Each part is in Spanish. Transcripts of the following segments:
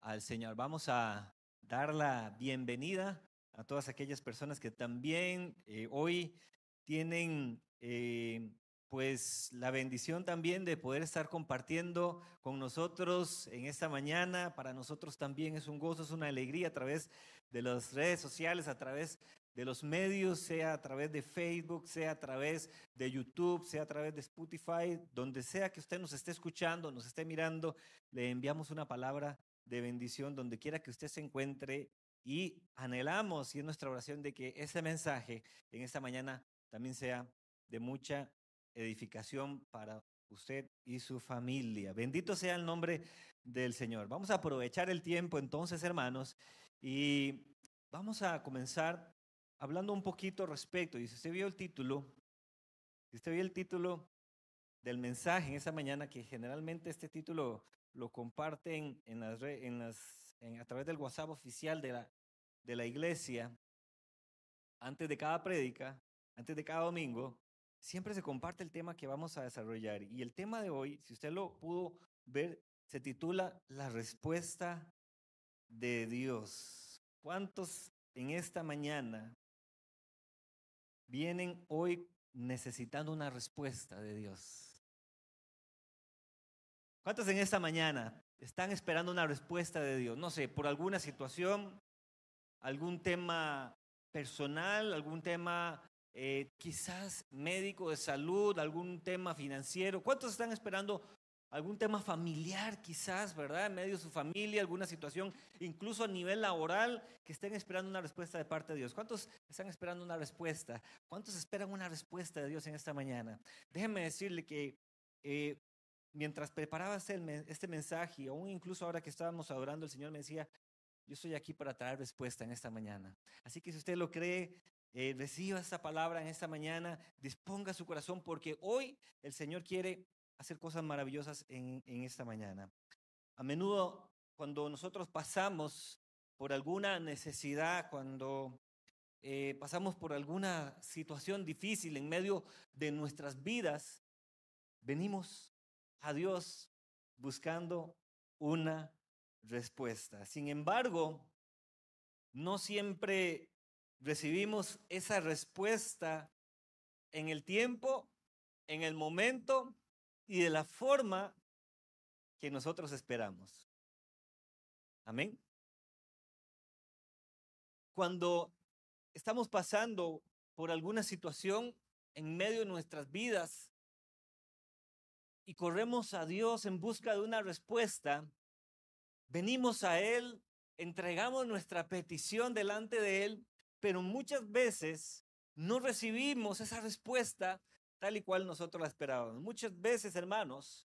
al Señor. Vamos a dar la bienvenida a todas aquellas personas que también eh, hoy tienen eh, pues la bendición también de poder estar compartiendo con nosotros en esta mañana. Para nosotros también es un gozo, es una alegría a través de las redes sociales, a través de los medios, sea a través de Facebook, sea a través de YouTube, sea a través de Spotify, donde sea que usted nos esté escuchando, nos esté mirando, le enviamos una palabra de bendición donde quiera que usted se encuentre y anhelamos y es nuestra oración de que ese mensaje en esta mañana también sea de mucha edificación para usted y su familia. Bendito sea el nombre del Señor. Vamos a aprovechar el tiempo entonces, hermanos, y vamos a comenzar hablando un poquito respecto. Y si usted vio el título, si usted vio el título del mensaje en esa mañana, que generalmente este título lo comparten en las, en las, a través del WhatsApp oficial de la, de la iglesia, antes de cada prédica, antes de cada domingo, siempre se comparte el tema que vamos a desarrollar. Y el tema de hoy, si usted lo pudo ver, se titula La respuesta de Dios. ¿Cuántos en esta mañana vienen hoy necesitando una respuesta de Dios? ¿Cuántos en esta mañana están esperando una respuesta de Dios? No sé, por alguna situación, algún tema personal, algún tema eh, quizás médico de salud, algún tema financiero. ¿Cuántos están esperando algún tema familiar quizás, verdad? En medio de su familia, alguna situación, incluso a nivel laboral, que estén esperando una respuesta de parte de Dios. ¿Cuántos están esperando una respuesta? ¿Cuántos esperan una respuesta de Dios en esta mañana? Déjenme decirle que eh, mientras preparaba este, este mensaje, aún incluso ahora que estábamos adorando, el Señor me decía, yo estoy aquí para traer respuesta en esta mañana. Así que si usted lo cree, eh, reciba esta palabra en esta mañana, disponga su corazón, porque hoy el Señor quiere hacer cosas maravillosas en, esta mañana. A menudo, cuando nosotros pasamos por alguna necesidad, cuando eh, pasamos por alguna situación difícil en medio de nuestras vidas, venimos a Dios buscando una respuesta. Sin embargo, no siempre recibimos esa respuesta en el tiempo, en el momento y de la forma que nosotros esperamos. Amén. Cuando estamos pasando por alguna situación en medio de nuestras vidas y corremos a Dios en busca de una respuesta, venimos a Él, entregamos nuestra petición delante de Él, pero muchas veces no recibimos esa respuesta tal y cual nosotros la esperábamos. Muchas veces, hermanos,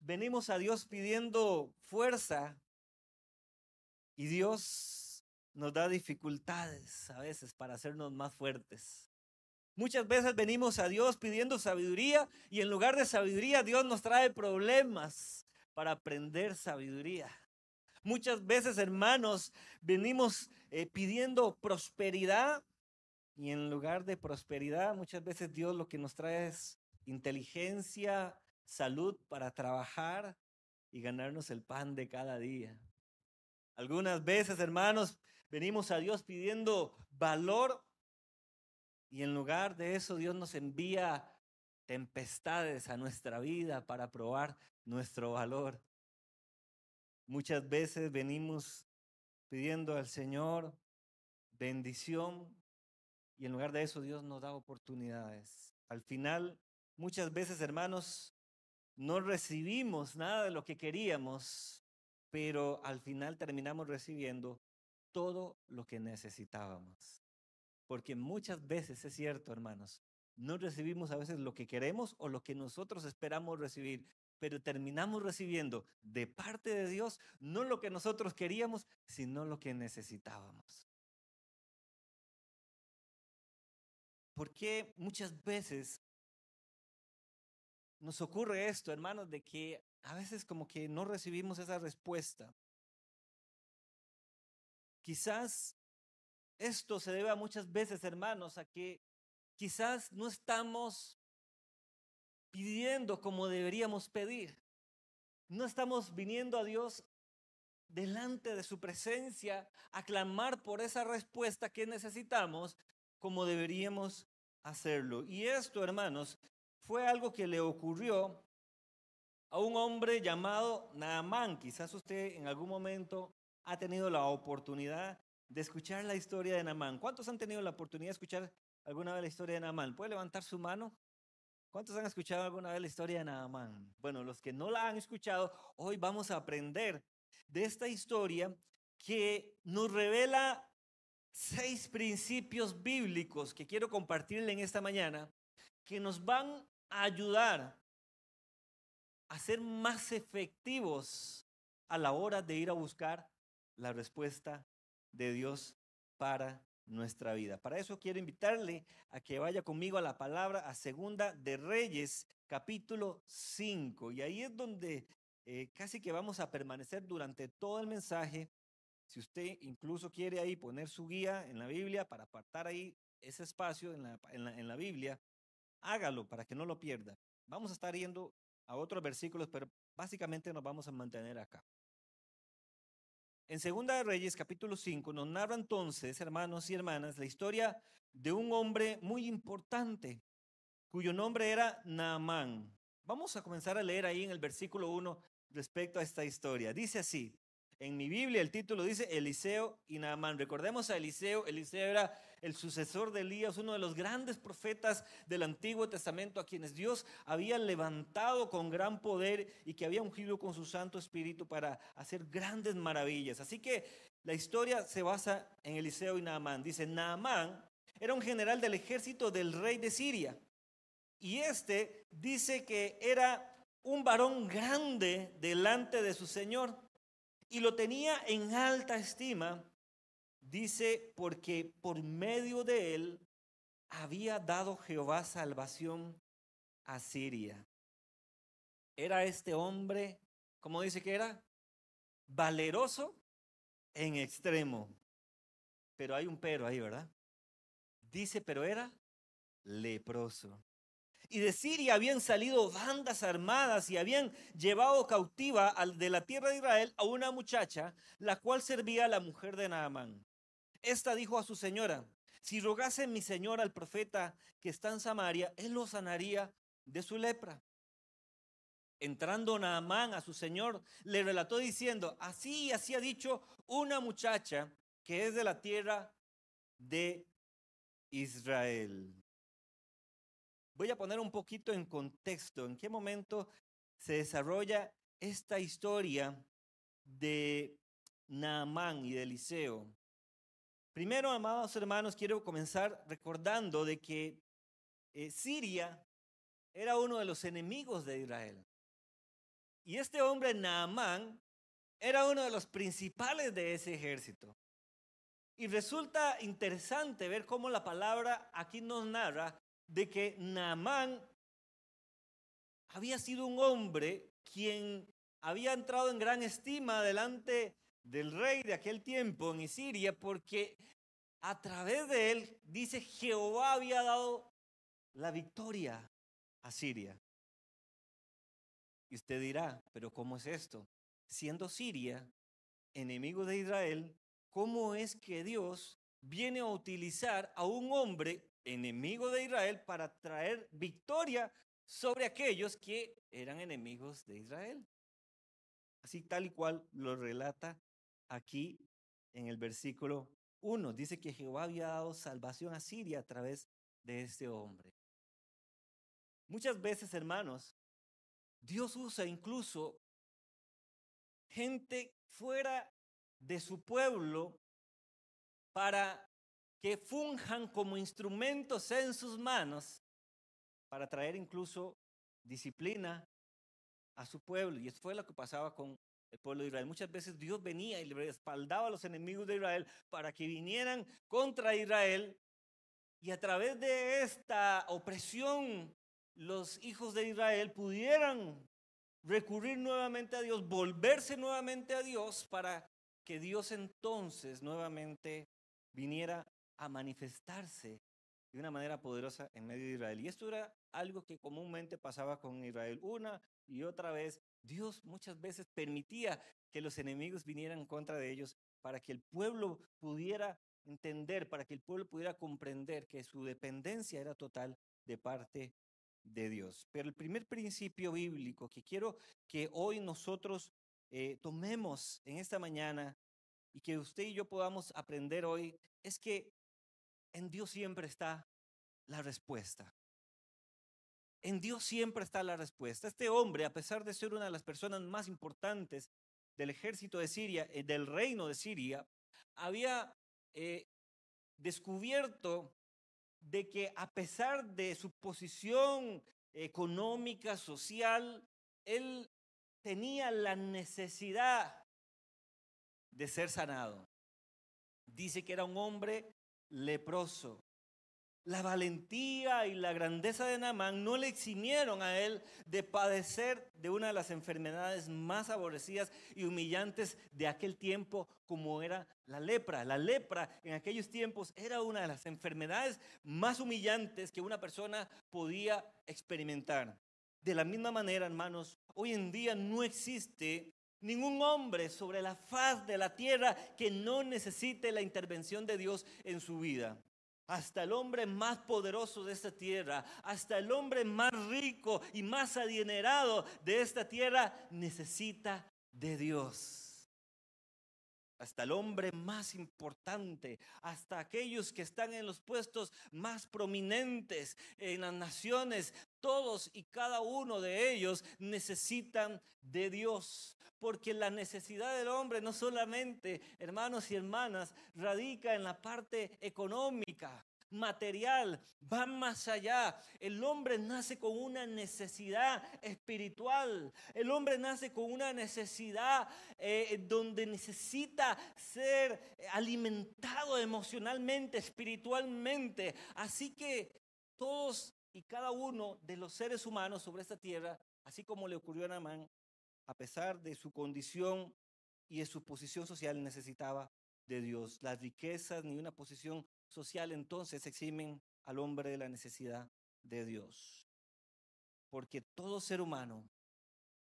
venimos a Dios pidiendo fuerza y Dios nos da dificultades a veces para hacernos más fuertes. Muchas veces venimos a Dios pidiendo sabiduría y en lugar de sabiduría Dios nos trae problemas para aprender sabiduría. Muchas veces, hermanos, venimos eh, pidiendo prosperidad y en lugar de prosperidad, muchas veces Dios lo que nos trae es inteligencia, salud para trabajar y ganarnos el pan de cada día. Algunas veces, hermanos, venimos a Dios pidiendo valor y en lugar de eso, Dios nos envía tempestades a nuestra vida para probar nuestro valor. Muchas veces venimos pidiendo al Señor bendición y en lugar de eso Dios nos da oportunidades. Al final, muchas veces, hermanos, no recibimos nada de lo que queríamos, pero al final terminamos recibiendo todo lo que necesitábamos. Porque muchas veces es cierto, hermanos, no recibimos a veces lo que queremos o lo que nosotros esperamos recibir, pero terminamos recibiendo de parte de Dios no lo que nosotros queríamos, sino lo que necesitábamos. Porque muchas veces nos ocurre esto, hermanos, de que a veces como que no recibimos esa respuesta? Quizás esto se debe a muchas veces, hermanos, a que quizás no estamos pidiendo como deberíamos pedir. No estamos viniendo a Dios delante de su presencia a clamar por esa respuesta que necesitamos como deberíamos hacerlo. Y esto, hermanos, fue algo que le ocurrió a un hombre llamado Naamán. Quizás usted en algún momento ha tenido la oportunidad de escuchar la historia de Naamán. ¿Cuántos han tenido la oportunidad de escuchar alguna vez la historia de Naamán? ¿Puede levantar su mano? ¿Cuántos han escuchado alguna vez la historia de Naamán? Bueno, los que no la han escuchado, hoy vamos a aprender de esta historia que nos revela seis principios bíblicos que quiero compartirle en esta mañana que nos van a ayudar a ser más efectivos a la hora de ir a buscar la respuesta de Dios para nuestra vida. Para eso quiero invitarle a que vaya conmigo a la palabra a Segunda de Reyes, capítulo 5. Y ahí es donde eh, casi que vamos a permanecer durante todo el mensaje. Si usted incluso quiere ahí poner su guía en la Biblia para apartar ahí ese espacio en la, en la Biblia, hágalo para que no lo pierda. Vamos a estar yendo a otros versículos, pero básicamente nos vamos a mantener acá. En Segunda Reyes, capítulo 5, nos narra entonces, hermanos y hermanas, la historia de un hombre muy importante, cuyo nombre era Naamán. Vamos a comenzar a leer ahí en el versículo 1 respecto a esta historia. Dice así, en mi Biblia el título dice Eliseo y Naamán. Recordemos a Eliseo, Eliseo era el sucesor de Elías, uno de los grandes profetas del Antiguo Testamento a quienes Dios había levantado con gran poder y que había ungido con su Santo Espíritu para hacer grandes maravillas. Así que la historia se basa en Eliseo y Naamán. Dice, Naamán era un general del ejército del rey de Siria. Y este dice que era un varón grande delante de su Señor y lo tenía en alta estima Dice, porque por medio de él había dado Jehová salvación a Siria. Era este hombre, ¿cómo dice que era? Valeroso en extremo. Pero hay un pero ahí, ¿verdad? Dice, pero era leproso. Y de Siria habían salido bandas armadas y habían llevado cautiva de la tierra de Israel a una muchacha, la cual servía a la mujer de Naamán. Esta dijo a su señora, si rogase mi señor al profeta que está en Samaria, él lo sanaría de su lepra. Entrando Naamán a su señor, le relató diciendo, así así ha dicho una muchacha que es de la tierra de Israel. Voy a poner un poquito en contexto en qué momento se desarrolla esta historia de Naamán y de Eliseo. Primero, amados hermanos, quiero comenzar recordando de que eh, Siria era uno de los enemigos de Israel. Y este hombre, Naamán, era uno de los principales de ese ejército. Y resulta interesante ver cómo la palabra aquí nos narra de que Naamán había sido un hombre quien había entrado en gran estima delante del rey de aquel tiempo en Siria, porque a través de él, dice, Jehová había dado la victoria a Siria. Y usted dirá, pero ¿cómo es esto? Siendo Siria enemigo de Israel, ¿cómo es que Dios viene a utilizar a un hombre enemigo de Israel para traer victoria sobre aquellos que eran enemigos de Israel? Así tal y cual lo relata aquí en el versículo 1. Dice que Jehová había dado salvación a Siria a través de este hombre. Muchas veces, hermanos, Dios usa incluso gente fuera de su pueblo para que funjan como instrumentos en sus manos para traer incluso disciplina a su pueblo. Y eso fue lo que pasaba con el pueblo de Israel. Muchas veces Dios venía y le respaldaba a los enemigos de Israel para que vinieran contra Israel y a través de esta opresión los hijos de Israel pudieran recurrir nuevamente a Dios, volverse nuevamente a Dios para que Dios entonces nuevamente viniera a manifestarse de una manera poderosa en medio de Israel. Y esto era algo que comúnmente pasaba con Israel una y otra vez Dios muchas veces permitía que los enemigos vinieran contra de ellos, para que el pueblo pudiera entender, para que el pueblo pudiera comprender que su dependencia era total de parte de Dios. Pero el primer principio bíblico que quiero que hoy nosotros eh, tomemos en esta mañana y que usted y yo podamos aprender hoy es que en Dios siempre está la respuesta. En Dios siempre está la respuesta. Este hombre, a pesar de ser una de las personas más importantes del ejército de Siria, eh, del reino de Siria, había eh, descubierto de que a pesar de su posición económica, social, él tenía la necesidad de ser sanado. Dice que era un hombre leproso. La valentía y la grandeza de Naamán no le eximieron a él de padecer de una de las enfermedades más aborrecidas y humillantes de aquel tiempo, como era la lepra. La lepra en aquellos tiempos era una de las enfermedades más humillantes que una persona podía experimentar. De la misma manera, hermanos, hoy en día no existe ningún hombre sobre la faz de la tierra que no necesite la intervención de Dios en su vida hasta el hombre más poderoso de esta tierra, hasta el hombre más rico y más adinerado de esta tierra, necesita de Dios. Hasta el hombre más importante, hasta aquellos que están en los puestos más prominentes en las naciones, todos y cada uno de ellos necesitan de Dios porque la necesidad del hombre no solamente, hermanos y hermanas, radica en la parte económica, material, va más allá. El hombre nace con una necesidad espiritual. El hombre nace con una necesidad eh, donde necesita ser alimentado emocionalmente, espiritualmente. Así que todos y cada uno de los seres humanos sobre esta tierra, así como le ocurrió a Namán, a pesar de su condición y de su posición social, necesitaba de Dios. Las riquezas ni una posición social entonces eximen al hombre de la necesidad de Dios. Porque todo ser humano,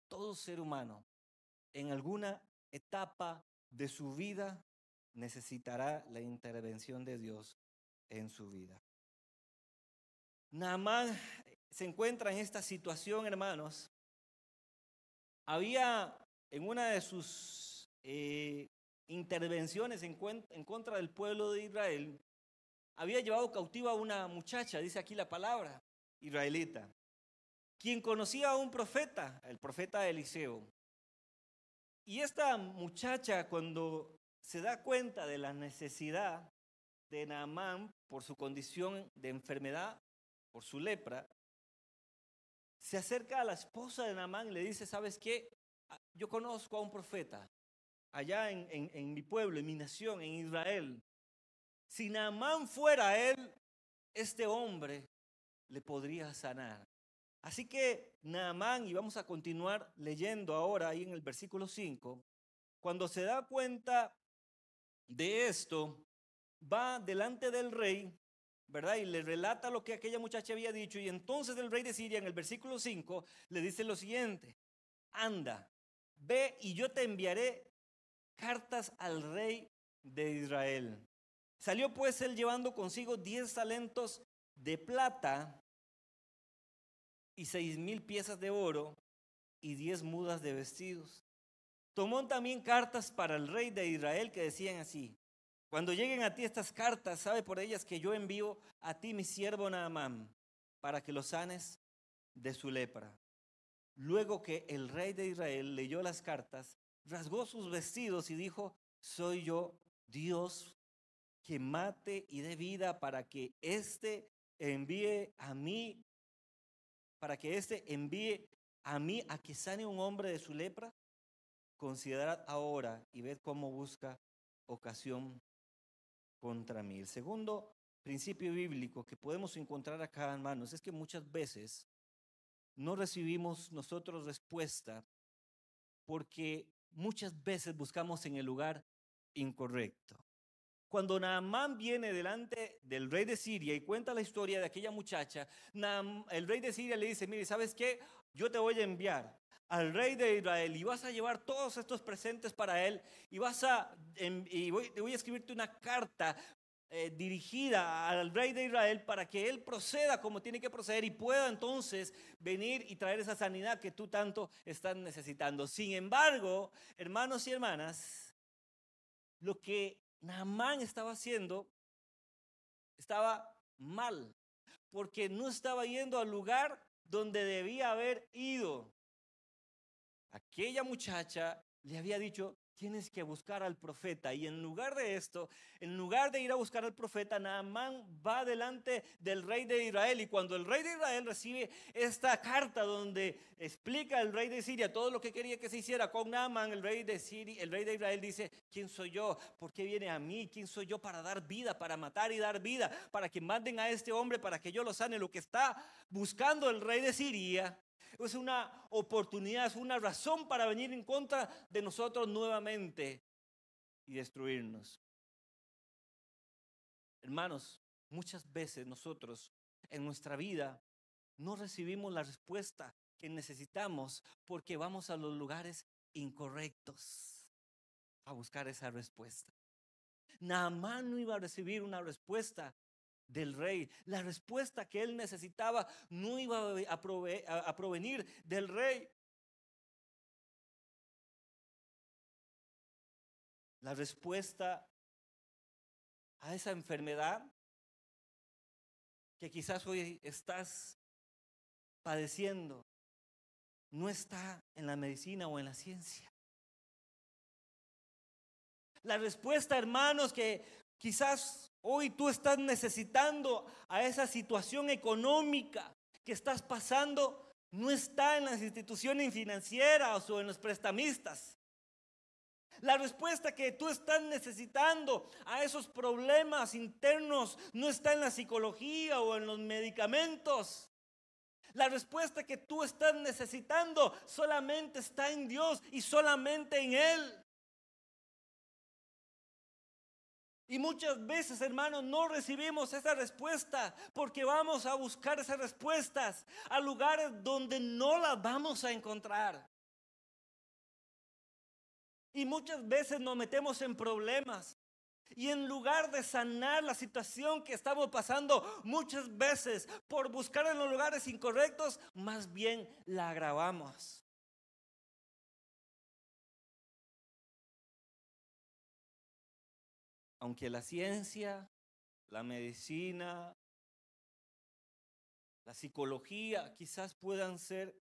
todo ser humano, en alguna etapa de su vida necesitará la intervención de Dios en su vida. Naamán se encuentra en esta situación, hermanos, había en una de sus eh, intervenciones en, en contra del pueblo de Israel, había llevado cautiva a una muchacha, dice aquí la palabra, israelita, quien conocía a un profeta, el profeta Eliseo. Y esta muchacha cuando se da cuenta de la necesidad de Naamán por su condición de enfermedad, por su lepra, se acerca a la esposa de Naamán y le dice, ¿sabes qué? Ah, yo conozco a un profeta allá en, en, mi pueblo, en mi nación, en Israel. Si Naamán fuera él, este hombre le podría sanar. Así que Naamán, y vamos a continuar leyendo ahora ahí en el versículo 5, cuando se da cuenta de esto, va delante del rey ¿verdad? Y le relata lo que aquella muchacha había dicho. Y entonces el rey de Siria, en el versículo 5, le dice lo siguiente, anda, ve y yo te enviaré cartas al rey de Israel. Salió pues él llevando consigo diez talentos de plata y seis mil piezas de oro y diez mudas de vestidos. Tomó también cartas para el rey de Israel que decían así, cuando lleguen a ti estas cartas, sabe por ellas que yo envío a ti mi siervo Naamán para que lo sanes de su lepra. Luego que el rey de Israel leyó las cartas, rasgó sus vestidos y dijo, soy yo Dios que mate y dé vida para que éste envíe a mí, para que éste envíe a mí a que sane un hombre de su lepra. Considerad ahora y ved cómo busca ocasión contra mí. El segundo principio bíblico que podemos encontrar acá, hermanos, es que muchas veces no recibimos nosotros respuesta porque muchas veces buscamos en el lugar incorrecto. Cuando Naamán viene delante del rey de Siria y cuenta la historia de aquella muchacha, el rey de Siria le dice, mire, ¿sabes qué? Yo te voy a enviar al rey de Israel y vas a llevar todos estos presentes para él y vas a, y voy, voy a escribirte una carta eh, dirigida al rey de Israel para que él proceda como tiene que proceder y pueda entonces venir y traer esa sanidad que tú tanto estás necesitando. Sin embargo, hermanos y hermanas, lo que Naamán estaba haciendo estaba mal, porque no estaba yendo al lugar donde debía haber ido. Aquella muchacha le había dicho, tienes que buscar al profeta. Y en lugar de esto, en lugar de ir a buscar al profeta, Naamán va delante del rey de Israel. Y cuando el rey de Israel recibe esta carta donde explica el rey de Siria todo lo que quería que se hiciera con Naamán, el rey de Siria, el rey de Israel dice, ¿quién soy yo? ¿Por qué viene a mí? ¿Quién soy yo para dar vida, para matar y dar vida? Para que manden a este hombre, para que yo lo sane. Lo que está buscando el rey de Siria es una oportunidad, es una razón para venir en contra de nosotros nuevamente y destruirnos. Hermanos, muchas veces nosotros en nuestra vida no recibimos la respuesta que necesitamos porque vamos a los lugares incorrectos a buscar esa respuesta. Naamán no iba a recibir una respuesta del rey. La respuesta que él necesitaba no iba a, provenir del rey. La respuesta a esa enfermedad que quizás hoy estás padeciendo no está en la medicina o en la ciencia. La respuesta, hermanos, que quizás Hoy tú estás necesitando a esa situación económica que estás pasando, no está en las instituciones financieras o en los prestamistas. La respuesta que tú estás necesitando a esos problemas internos no está en la psicología o en los medicamentos. La respuesta que tú estás necesitando solamente está en Dios y solamente en Él. Y muchas veces, hermanos, no recibimos esa respuesta porque vamos a buscar esas respuestas a lugares donde no las vamos a encontrar. Y muchas veces nos metemos en problemas. Y en lugar de sanar la situación que estamos pasando muchas veces por buscar en los lugares incorrectos, más bien la agravamos. Aunque la ciencia, la medicina, la psicología quizás puedan ser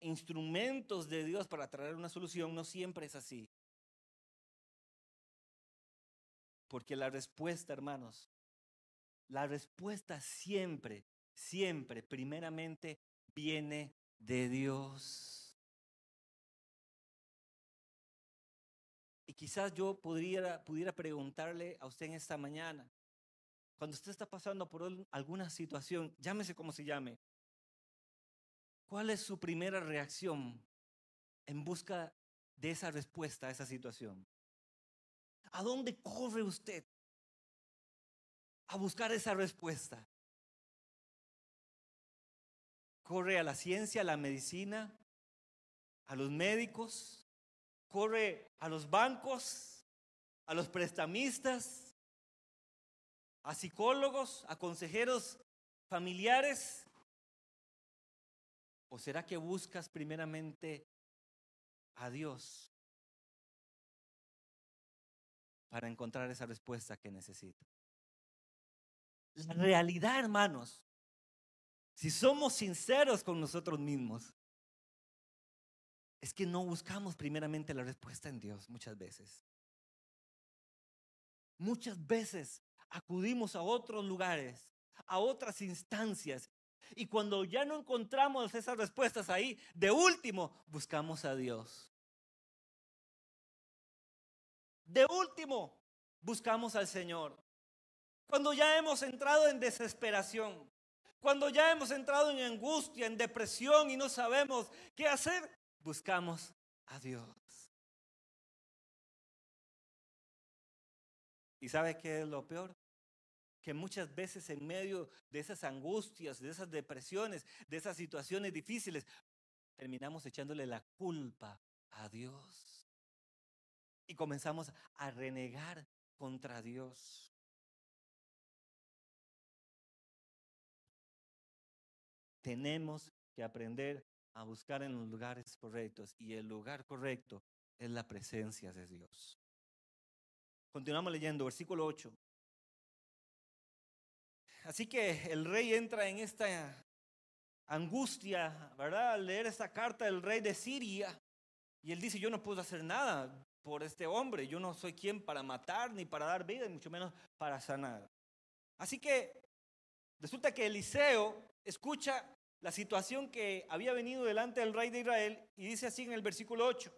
instrumentos de Dios para traer una solución, no siempre es así. Porque la respuesta, hermanos, la respuesta siempre, siempre, primeramente, viene de Dios. Quizás yo pudiera, pudiera preguntarle a usted en esta mañana, cuando usted está pasando por alguna situación, llámese como se llame, ¿cuál es su primera reacción en busca de esa respuesta a esa situación? ¿A dónde corre usted a buscar esa respuesta? ¿Corre a la ciencia, a la medicina, a los médicos? Corre a los bancos, a los prestamistas, a psicólogos, a consejeros familiares? ¿O será que buscas primeramente a Dios para encontrar esa respuesta que necesitas? La realidad, hermanos, si somos sinceros con nosotros mismos, es que no buscamos primeramente la respuesta en Dios muchas veces. Muchas veces acudimos a otros lugares, a otras instancias, y cuando ya no encontramos esas respuestas ahí, de último, buscamos a Dios. De último, buscamos al Señor. Cuando ya hemos entrado en desesperación, cuando ya hemos entrado en angustia, en depresión y no sabemos qué hacer, buscamos a Dios. ¿Y sabe qué es lo peor? Que muchas veces en medio de esas angustias, de esas depresiones, de esas situaciones difíciles, terminamos echándole la culpa a Dios. Y comenzamos a renegar contra Dios. Tenemos que aprender a buscar en los lugares correctos y el lugar correcto es la presencia de Dios. Continuamos leyendo, versículo 8. Así que el rey entra en esta angustia, ¿verdad? Al leer esta carta del rey de Siria. Y él dice, yo no puedo hacer nada por este hombre. Yo no soy quien para matar, ni para dar vida, y mucho menos para sanar. Así que resulta que Eliseo escucha la situación que había venido delante del rey de Israel y dice así en el versículo 8.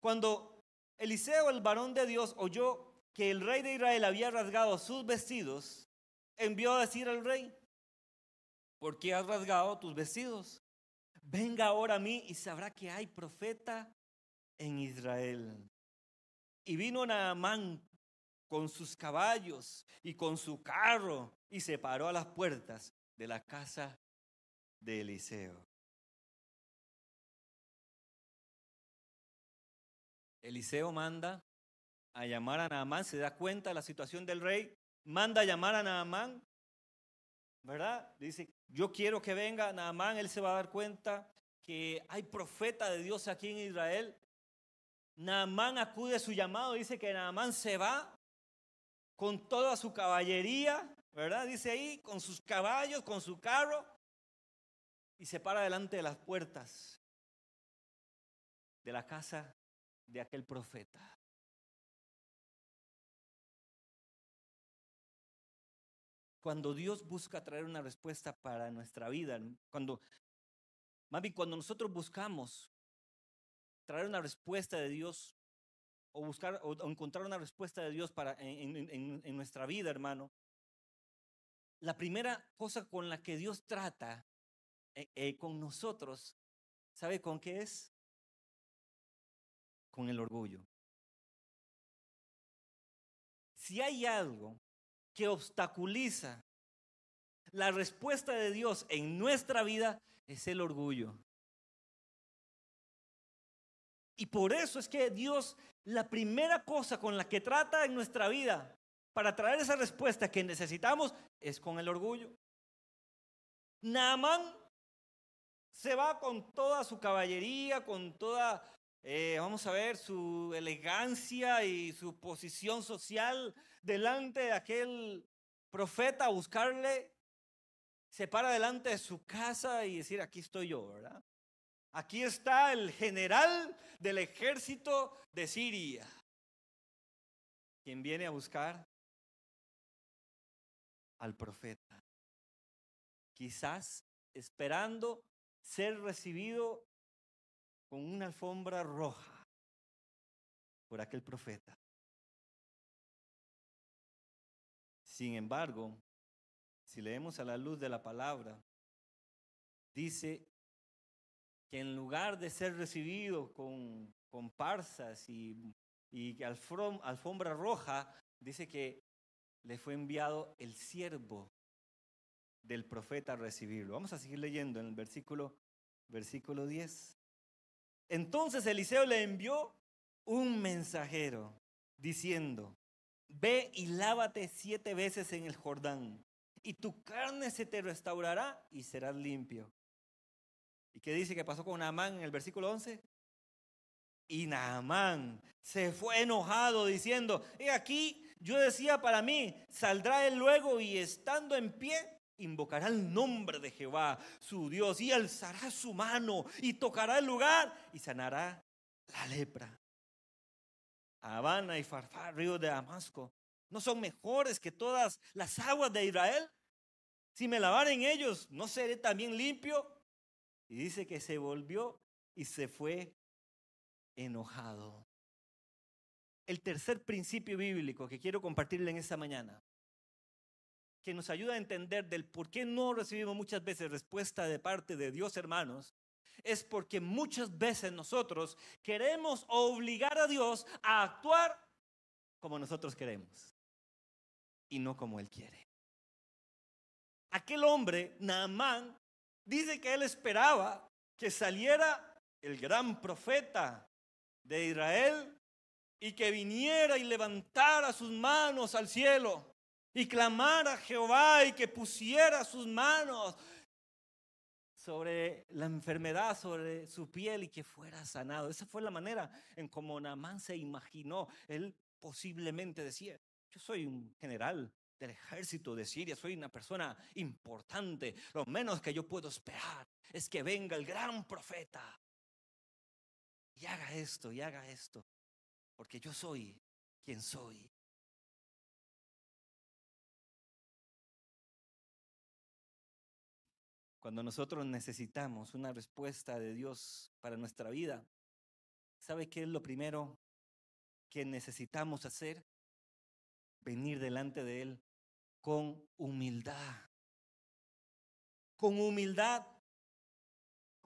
Cuando Eliseo, el varón de Dios, oyó que el rey de Israel había rasgado sus vestidos, envió a decir al rey, ¿por qué has rasgado tus vestidos? Venga ahora a mí y sabrá que hay profeta en Israel. Y vino Naamán con sus caballos y con su carro y se paró a las puertas de la casa de Eliseo. Eliseo manda a llamar a Naamán, se da cuenta de la situación del rey, manda a llamar a Naamán, ¿verdad? Dice, yo quiero que venga Naamán, él se va a dar cuenta que hay profeta de Dios aquí en Israel. Naamán acude a su llamado, dice que Naamán se va con toda su caballería, ¿verdad? Dice ahí, con sus caballos, con su carro, y se para delante de las puertas de la casa de aquel profeta. Cuando Dios busca traer una respuesta para nuestra vida, cuando, mami, cuando nosotros buscamos traer una respuesta de Dios o buscar o, encontrar una respuesta de Dios para en, nuestra vida, hermano, la primera cosa con la que Dios trata eh, eh, con nosotros, ¿sabe con qué es? Con el orgullo. Si hay algo que obstaculiza la respuesta de Dios en nuestra vida es el orgullo. Y por eso es que Dios, la primera cosa con la que trata en nuestra vida para traer esa respuesta que necesitamos es con el orgullo. Naamán se va con toda su caballería, con toda, eh, vamos a ver, su elegancia y su posición social delante de aquel profeta a buscarle, se para delante de su casa y decir, aquí estoy yo, ¿verdad? Aquí está el general del ejército de Siria, quien viene a buscar al profeta. Quizás esperando ser recibido con una alfombra roja por aquel profeta. Sin embargo, si leemos a la luz de la palabra, dice que en lugar de ser recibido con comparsas y, y alfombra roja, dice que le fue enviado el siervo del profeta recibirlo. Vamos a seguir leyendo en el versículo, versículo 10. Entonces Eliseo le envió un mensajero diciendo, Ve y lávate siete veces en el Jordán, y tu carne se te restaurará y serás limpio. ¿Y qué dice que pasó con Naamán en el versículo 11? Y Naamán se fue enojado diciendo, he aquí, yo decía para mí, saldrá él luego y estando en pie, invocará el nombre de Jehová, su Dios, y alzará su mano y tocará el lugar y sanará la lepra. Habana y Farfar, río de Damasco, ¿no son mejores que todas las aguas de Israel? Si me lavaren en ellos, ¿no seré también limpio? Y dice que se volvió y se fue enojado. El tercer principio bíblico que quiero compartirle en esta mañana, que nos ayuda a entender del por qué no recibimos muchas veces respuesta de parte de Dios, hermanos, es porque muchas veces nosotros queremos obligar a Dios a actuar como nosotros queremos y no como Él quiere. Aquel hombre, Naamán, dice que él esperaba que saliera el gran profeta de Israel y que viniera y levantara sus manos al cielo y clamara a Jehová y que pusiera sus manos sobre la enfermedad, sobre su piel y que fuera sanado. Esa fue la manera en como Naamán se imaginó. Él posiblemente decía, yo soy un general del ejército de Siria, soy una persona importante. Lo menos que yo puedo esperar es que venga el gran profeta y haga esto y haga esto, porque yo soy quien soy. Cuando nosotros necesitamos una respuesta de Dios para nuestra vida, ¿sabe qué es lo primero que necesitamos hacer? Venir delante de Él con humildad. Con humildad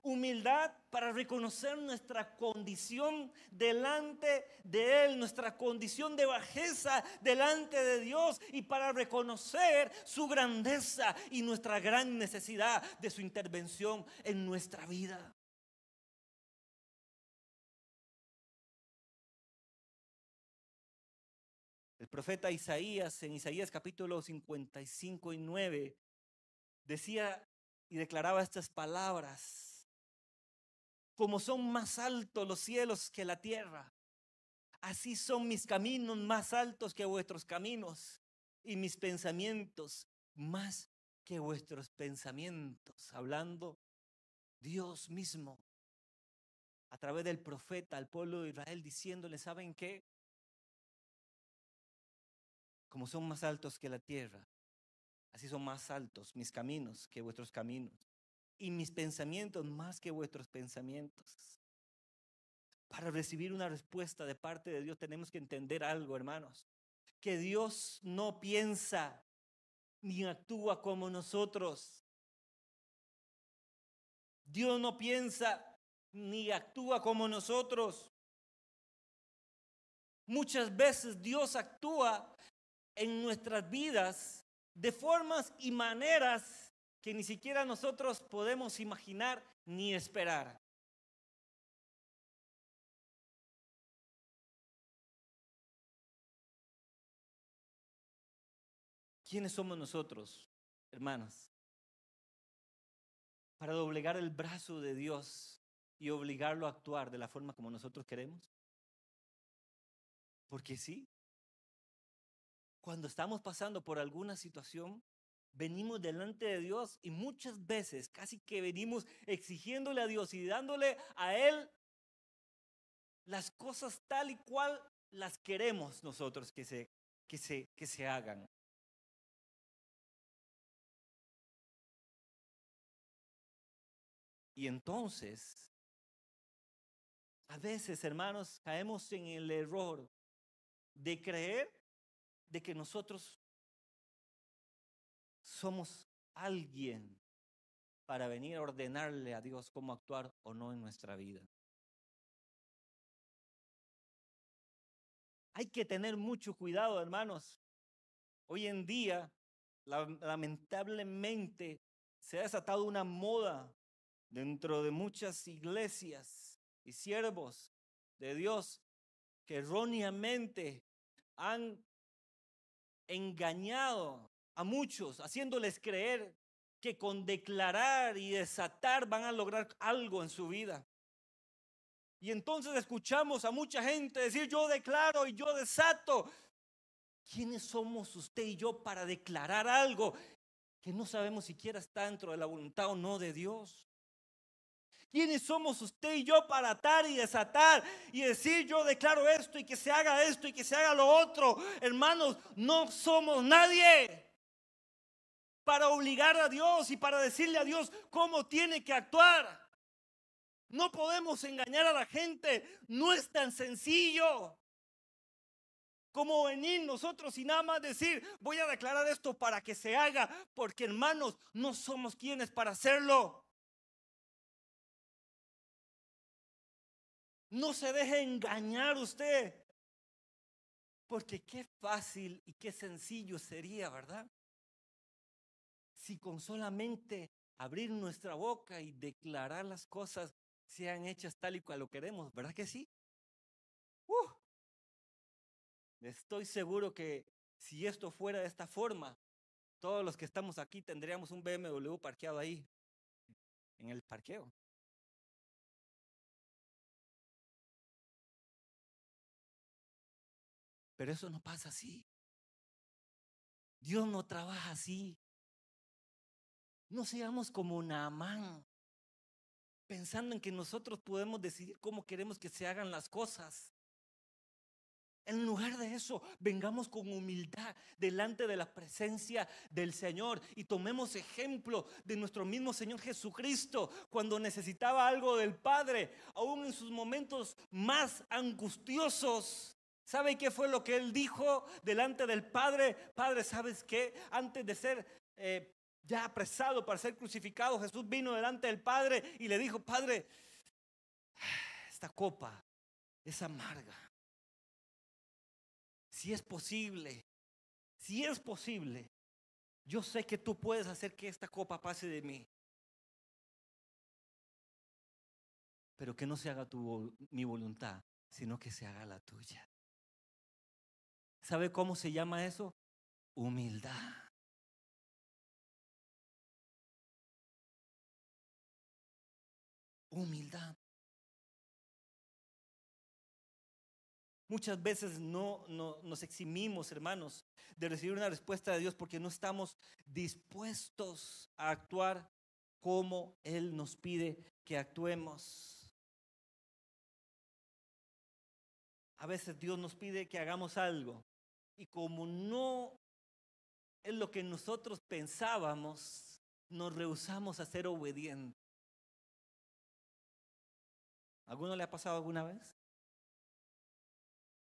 Humildad para reconocer nuestra condición delante de Él, nuestra condición de bajeza delante de Dios y para reconocer su grandeza y nuestra gran necesidad de su intervención en nuestra vida. El profeta Isaías en Isaías capítulo 55 y 9 decía y declaraba estas palabras como son más altos los cielos que la tierra, así son mis caminos más altos que vuestros caminos y mis pensamientos más que vuestros pensamientos. Hablando Dios mismo a través del profeta al pueblo de Israel diciéndole, ¿saben qué? Como son más altos que la tierra, así son más altos mis caminos que vuestros caminos y mis pensamientos más que vuestros pensamientos. Para recibir una respuesta de parte de Dios tenemos que entender algo, hermanos, que Dios no piensa ni actúa como nosotros. Dios no piensa ni actúa como nosotros. Muchas veces Dios actúa en nuestras vidas de formas y maneras que ni siquiera nosotros podemos imaginar ni esperar. ¿Quiénes somos nosotros, hermanas? Para doblegar el brazo de Dios y obligarlo a actuar de la forma como nosotros queremos. Porque sí, cuando estamos pasando por alguna situación, venimos delante de Dios y muchas veces casi que venimos exigiéndole a Dios y dándole a Él las cosas tal y cual las queremos nosotros que se, que se, que se hagan. Y entonces, a veces, hermanos, caemos en el error de creer de que nosotros somos alguien para venir a ordenarle a Dios cómo actuar o no en nuestra vida. Hay que tener mucho cuidado, hermanos. Hoy en día, lamentablemente, se ha desatado una moda dentro de muchas iglesias y siervos de Dios que erróneamente han engañado a muchos, haciéndoles creer que con declarar y desatar van a lograr algo en su vida. Y entonces escuchamos a mucha gente decir, yo declaro y yo desato. ¿Quiénes somos usted y yo para declarar algo que no sabemos siquiera está dentro de la voluntad o no de Dios? ¿Quiénes somos usted y yo para atar y desatar y decir yo declaro esto y que se haga esto y que se haga lo otro? Hermanos, no somos nadie para obligar a Dios y para decirle a Dios cómo tiene que actuar. No podemos engañar a la gente, no es tan sencillo como venir nosotros y nada más decir, voy a declarar esto para que se haga, porque hermanos, no somos quienes para hacerlo. No se deje engañar usted, porque qué fácil y qué sencillo sería, ¿verdad? Si con solamente abrir nuestra boca y declarar las cosas sean hechas tal y cual lo queremos, ¿verdad que sí? Uh, estoy seguro que si esto fuera de esta forma, todos los que estamos aquí tendríamos un BMW parqueado ahí, en el parqueo. Pero eso no pasa así. Dios no trabaja así. No seamos como Naamán, pensando en que nosotros podemos decidir cómo queremos que se hagan las cosas. En lugar de eso, vengamos con humildad delante de la presencia del Señor y tomemos ejemplo de nuestro mismo Señor Jesucristo cuando necesitaba algo del Padre, aún en sus momentos más angustiosos. ¿Sabe qué fue lo que él dijo delante del Padre? Padre, ¿sabes qué? Antes de ser eh, ya apresado para ser crucificado, Jesús vino delante del Padre y le dijo, Padre, esta copa es amarga. Si es posible, si es posible, yo sé que tú puedes hacer que esta copa pase de mí. Pero que no se haga tu, mi voluntad, sino que se haga la tuya. ¿Sabe cómo se llama eso? Humildad. Humildad. Muchas veces no, no, nos eximimos, hermanos, de recibir una respuesta de Dios porque no estamos dispuestos a actuar como Él nos pide que actuemos. A veces Dios nos pide que hagamos algo y como no es lo que nosotros pensábamos, nos rehusamos a ser obedientes. ¿Alguno le ha pasado alguna vez?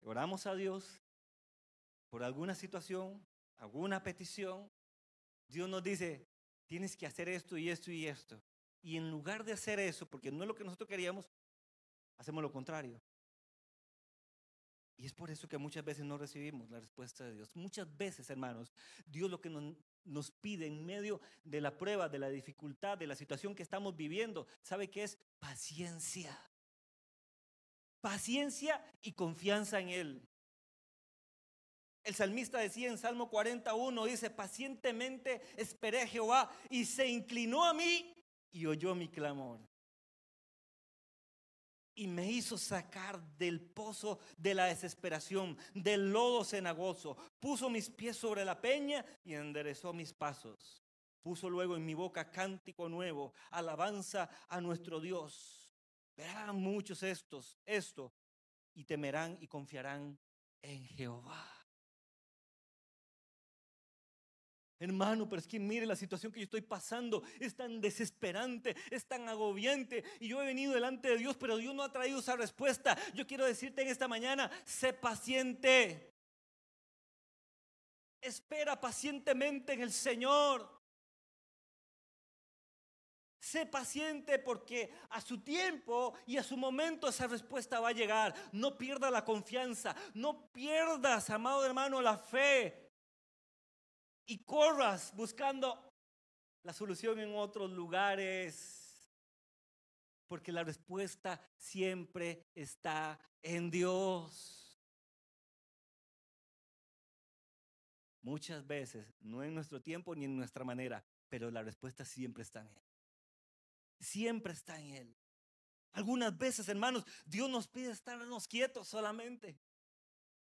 Oramos a Dios por alguna situación, alguna petición. Dios nos dice, tienes que hacer esto y esto y esto. Y en lugar de hacer eso, porque no es lo que nosotros queríamos, hacemos lo contrario. Y es por eso que muchas veces no recibimos la respuesta de Dios. Muchas veces, hermanos, Dios lo que nos, pide en medio de la prueba, de la dificultad, de la situación que estamos viviendo, ¿sabe qué es? Paciencia. Paciencia y confianza en Él. El salmista decía en Salmo 41, dice, pacientemente esperé a Jehová y se inclinó a mí y oyó mi clamor y me hizo sacar del pozo de la desesperación, del lodo cenagoso. Puso mis pies sobre la peña y enderezó mis pasos. Puso luego en mi boca cántico nuevo, alabanza a nuestro Dios. Verán muchos estos, esto, y temerán y confiarán en Jehová. Hermano, pero es que mire la situación que yo estoy pasando. Es tan desesperante, es tan agobiante. Y yo he venido delante de Dios, pero Dios no ha traído esa respuesta. Yo quiero decirte en esta mañana, sé paciente. Espera pacientemente en el Señor. Sé paciente porque a su tiempo y a su momento esa respuesta va a llegar. No pierdas la confianza. No pierdas, amado hermano, la fe y corras buscando la solución en otros lugares. Porque la respuesta siempre está en Dios. Muchas veces, no en nuestro tiempo ni en nuestra manera, pero la respuesta siempre está en Él. Siempre está en Él. Algunas veces, hermanos, Dios nos pide estarnos quietos solamente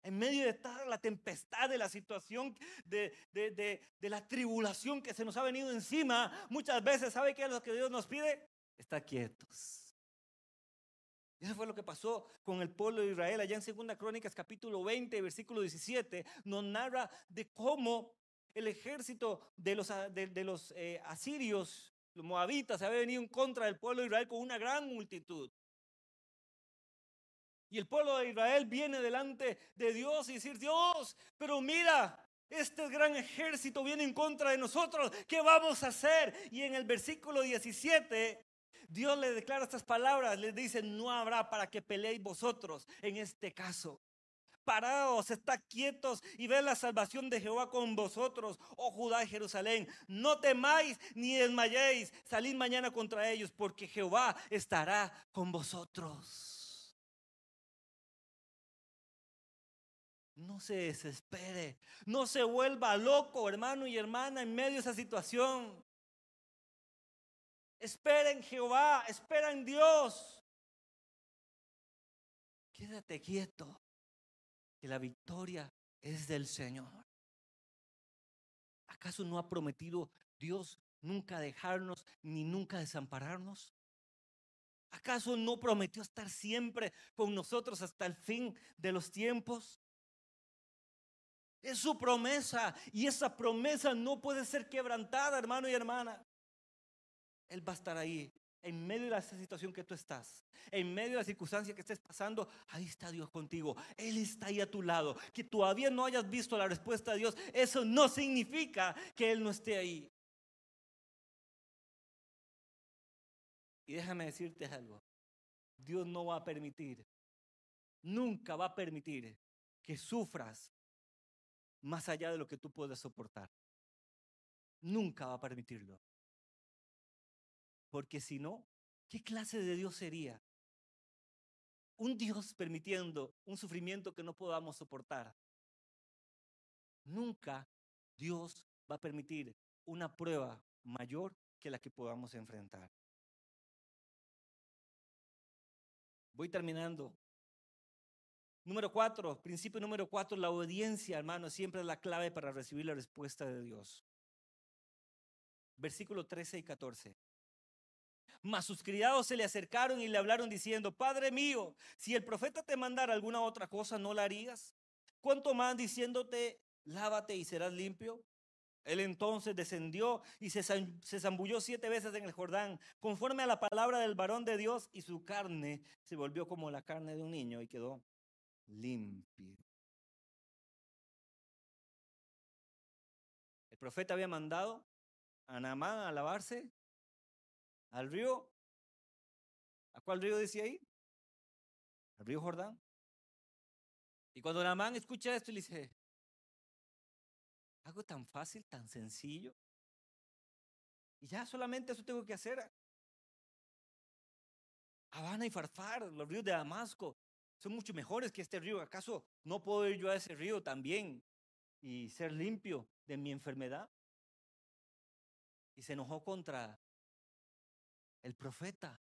en medio de toda la tempestad, de la situación, de, de, la tribulación que se nos ha venido encima, muchas veces, ¿sabe qué es lo que Dios nos pide? Estar quietos. Eso fue lo que pasó con el pueblo de Israel. Allá en Segunda Crónicas capítulo 20, versículo 17, nos narra de cómo el ejército de los, de, los eh, asirios, los moabitas, había venido en contra del pueblo de Israel con una gran multitud. Y el pueblo de Israel viene delante de Dios y decir, Dios, pero mira, este gran ejército viene en contra de nosotros, ¿qué vamos a hacer? Y en el versículo 17, Dios le declara estas palabras, le dice, no habrá para que peleéis vosotros en este caso. Parados, estad quietos y ved la salvación de Jehová con vosotros, oh Judá y Jerusalén. No temáis ni desmayéis, salid mañana contra ellos, porque Jehová estará con vosotros. No se desespere, no se vuelva loco, hermano y hermana, en medio de esa situación. Espera en Jehová, espera en Dios. Quédate quieto, que la victoria es del Señor. ¿Acaso no ha prometido Dios nunca dejarnos ni nunca desampararnos? ¿Acaso no prometió estar siempre con nosotros hasta el fin de los tiempos? Es su promesa y esa promesa no puede ser quebrantada, hermano y hermana. Él va a estar ahí, en medio de esa situación que tú estás, en medio de la circunstancia que estés pasando, ahí está Dios contigo. Él está ahí a tu lado. Que todavía no hayas visto la respuesta de Dios, eso no significa que Él no esté ahí. Y déjame decirte algo. Dios no va a permitir, nunca va a permitir que sufras más allá de lo que tú puedes soportar. Nunca va a permitirlo. Porque si no, ¿qué clase de Dios sería? Un Dios permitiendo un sufrimiento que no podamos soportar. Nunca Dios va a permitir una prueba mayor que la que podamos enfrentar. Voy terminando. Número cuatro, principio número cuatro, la obediencia, hermano, siempre es la clave para recibir la respuesta de Dios. Versículo 13 y 14. Mas sus criados se le acercaron y le hablaron diciendo, Padre mío, si el profeta te mandara alguna otra cosa, ¿no la harías? ¿Cuánto más diciéndote, lávate y serás limpio? Él entonces descendió y se, zambulló siete veces en el Jordán, conforme a la palabra del varón de Dios, y su carne se volvió como la carne de un niño y quedó limpio. El profeta había mandado a Naamán a lavarse al río. ¿A cuál río decía ahí? Al río Jordán. Y cuando Namán escucha esto, le dice, algo tan fácil, tan sencillo. Y ya solamente eso tengo que hacer. Habana y Farfar, los ríos de Damasco, son mucho mejores que este río. ¿Acaso no puedo ir yo a ese río también y ser limpio de mi enfermedad? Y se enojó contra el profeta.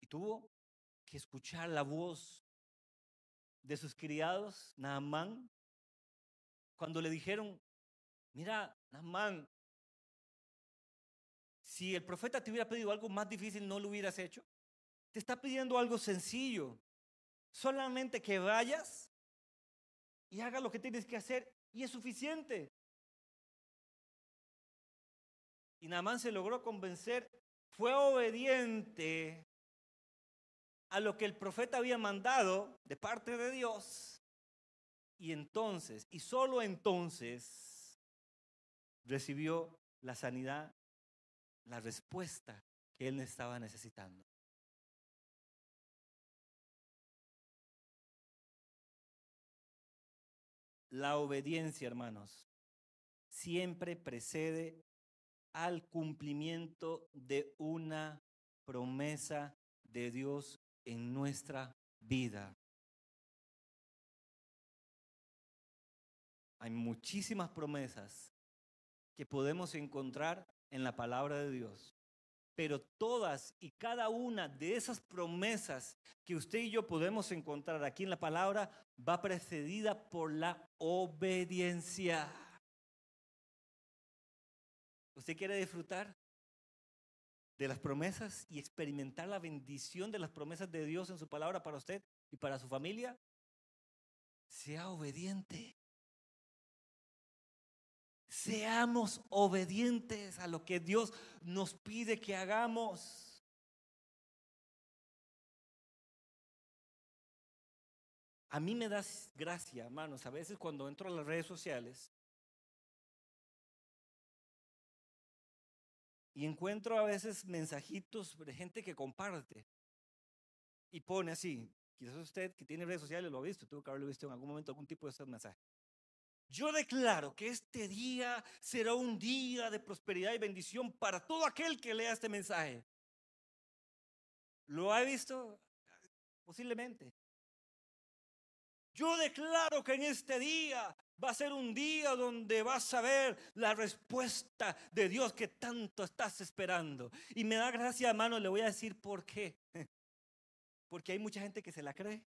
Y tuvo que escuchar la voz de sus criados, Naamán, cuando le dijeron, mira, Naamán, si el profeta te hubiera pedido algo más difícil, no lo hubieras hecho. Te está pidiendo algo sencillo. Solamente que vayas y haga lo que tienes que hacer y es suficiente. Y Naamán se logró convencer, fue obediente a lo que el profeta había mandado de parte de Dios. Y entonces, y solo entonces, recibió la sanidad, la respuesta que él estaba necesitando. La obediencia, hermanos, siempre precede al cumplimiento de una promesa de Dios en nuestra vida. Hay muchísimas promesas que podemos encontrar en la palabra de Dios. Pero todas y cada una de esas promesas que usted y yo podemos encontrar aquí en la palabra va precedida por la obediencia. ¿Usted quiere disfrutar de las promesas y experimentar la bendición de las promesas de Dios en su palabra para usted y para su familia? Sea obediente. Seamos obedientes a lo que Dios nos pide que hagamos. A mí me da gracia, hermanos, a veces cuando entro a las redes sociales y encuentro a veces mensajitos de gente que comparte y pone así. Quizás usted que tiene redes sociales lo ha visto, tuvo que haberlo visto en algún momento algún tipo de estos mensajes. Yo declaro que este día será un día de prosperidad y bendición para todo aquel que lea este mensaje. ¿Lo ha visto? Posiblemente. Yo declaro que en este día va a ser un día donde vas a ver la respuesta de Dios que tanto estás esperando. Y me da gracia, hermano, le voy a decir por qué. Porque hay mucha gente que se la cree.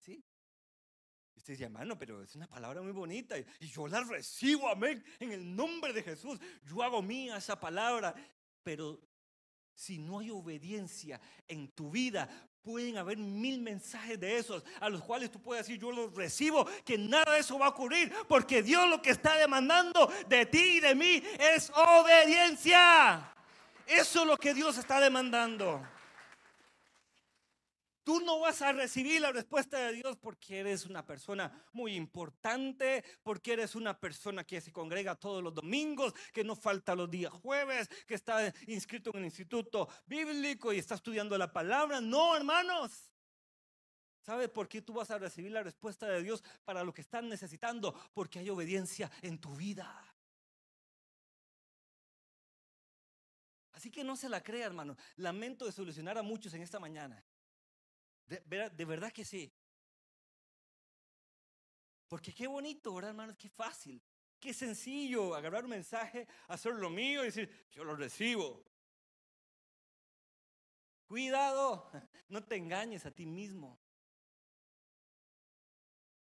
¿Sí? Usted dice, hermano, pero es una palabra muy bonita y yo la recibo, amén, en el nombre de Jesús. Yo hago mía esa palabra, pero si no hay obediencia en tu vida, pueden haber mil mensajes de esos a los cuales tú puedes decir, yo los recibo, que nada de eso va a ocurrir, porque Dios lo que está demandando de ti y de mí es obediencia. Eso es lo que Dios está demandando. Tú no vas a recibir la respuesta de Dios porque eres una persona muy importante, porque eres una persona que se congrega todos los domingos, que no falta los días jueves, que está inscrito en el instituto bíblico y está estudiando la palabra. No, hermanos. ¿Sabe por qué tú vas a recibir la respuesta de Dios para lo que están necesitando? Porque hay obediencia en tu vida. Así que no se la crea, hermano. Lamento de solucionar a muchos en esta mañana. De, verdad que sí. Porque qué bonito, ¿verdad, hermano? Qué fácil. Qué sencillo agarrar un mensaje, hacer lo mío y decir, yo lo recibo. Cuidado, no te engañes a ti mismo.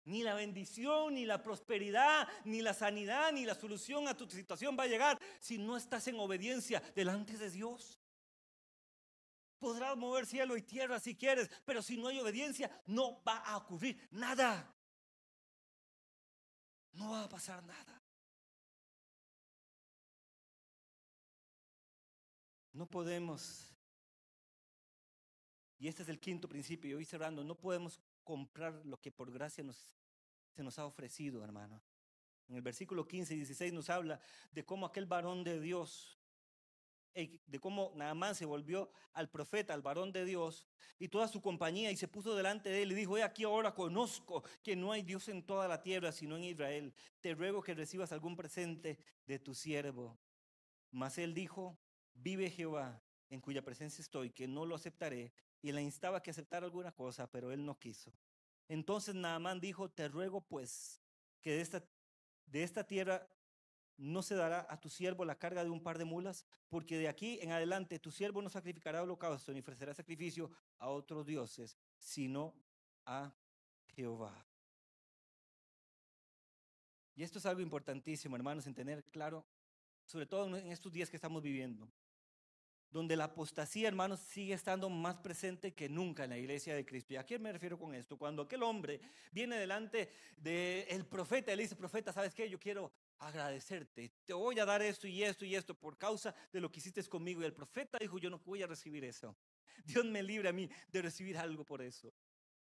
Ni la bendición, ni la prosperidad, ni la sanidad, ni la solución a tu situación va a llegar si no estás en obediencia delante de Dios. Podrás mover cielo y tierra si quieres, pero si no hay obediencia, no va a ocurrir nada. No va a pasar nada. No podemos, y este es el quinto principio, y hoy cerrando, no podemos comprar lo que por gracia se nos ha ofrecido, hermano. En el versículo 15 y 16 nos habla de cómo aquel varón de Dios, de cómo Naamán se volvió al profeta, al varón de Dios, y toda su compañía, y se puso delante de él y dijo, he aquí ahora conozco que no hay Dios en toda la tierra, sino en Israel. Te ruego que recibas algún presente de tu siervo. Mas él dijo, vive Jehová, en cuya presencia estoy, que no lo aceptaré, y le instaba que aceptara alguna cosa, pero él no quiso. Entonces Naamán dijo, te ruego pues que de esta, de esta tierra no se dará a tu siervo la carga de un par de mulas, porque de aquí en adelante tu siervo no sacrificará holocausto ni ofrecerá sacrificio a otros dioses, sino a Jehová. Y esto es algo importantísimo, hermanos, en tener claro, sobre todo en estos días que estamos viviendo donde la apostasía, hermanos, sigue estando más presente que nunca en la iglesia de Cristo. ¿Y a qué me refiero con esto? Cuando aquel hombre viene delante del profeta, le dice, profeta, ¿sabes qué? Yo quiero agradecerte, te voy a dar esto y esto y esto por causa de lo que hiciste conmigo. Y el profeta dijo, yo no voy a recibir eso. Dios me libre a mí de recibir algo por eso.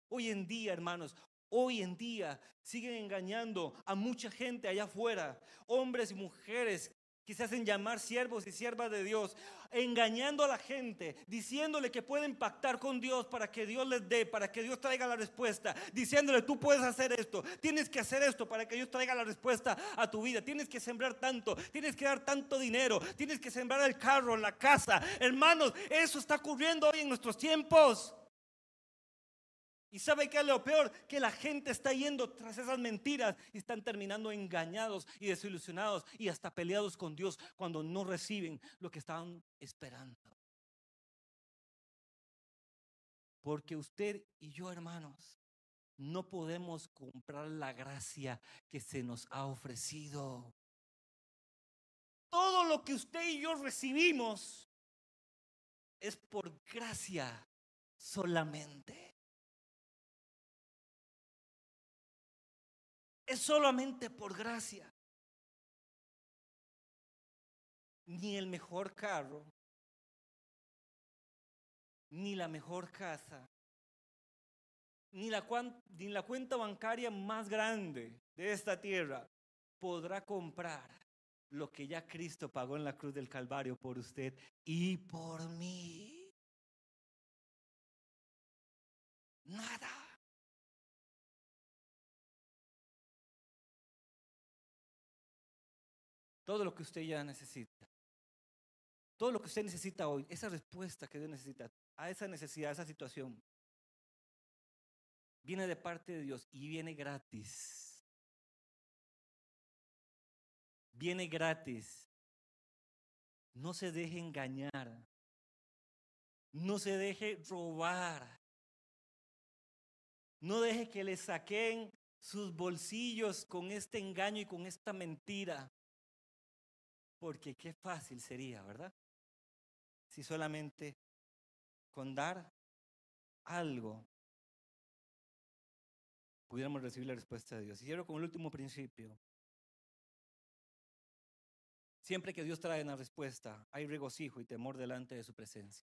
Hoy en día, hermanos, hoy en día siguen engañando a mucha gente allá afuera, hombres y mujeres se hacen llamar siervos y siervas de Dios, engañando a la gente, diciéndole que pueden pactar con Dios para que Dios les dé, para que Dios traiga la respuesta, diciéndole tú puedes hacer esto, tienes que hacer esto para que Dios traiga la respuesta a tu vida, tienes que sembrar tanto, tienes que dar tanto dinero, tienes que sembrar el carro, la casa. Hermanos, eso está ocurriendo hoy en nuestros tiempos. Y sabe que es lo peor, que la gente está yendo tras esas mentiras y están terminando engañados y desilusionados y hasta peleados con Dios cuando no reciben lo que estaban esperando. Porque usted y yo, hermanos, no podemos comprar la gracia que se nos ha ofrecido. Todo lo que usted y yo recibimos es por gracia solamente. Es solamente por gracia. Ni el mejor carro, ni la mejor casa, ni la, ni la cuenta bancaria más grande de esta tierra podrá comprar lo que ya Cristo pagó en la cruz del Calvario por usted y por mí. Nada. Todo lo que usted ya necesita. Todo lo que usted necesita hoy, esa respuesta que Dios necesita a esa necesidad, a esa situación, viene de parte de Dios y viene gratis. Viene gratis. No se deje engañar. No se deje robar. No deje que le saquen sus bolsillos con este engaño y con esta mentira. Porque qué fácil sería, ¿verdad? Si solamente con dar algo pudiéramos recibir la respuesta de Dios. Y quiero con el último principio. Siempre que Dios trae una respuesta, hay regocijo y temor delante de su presencia.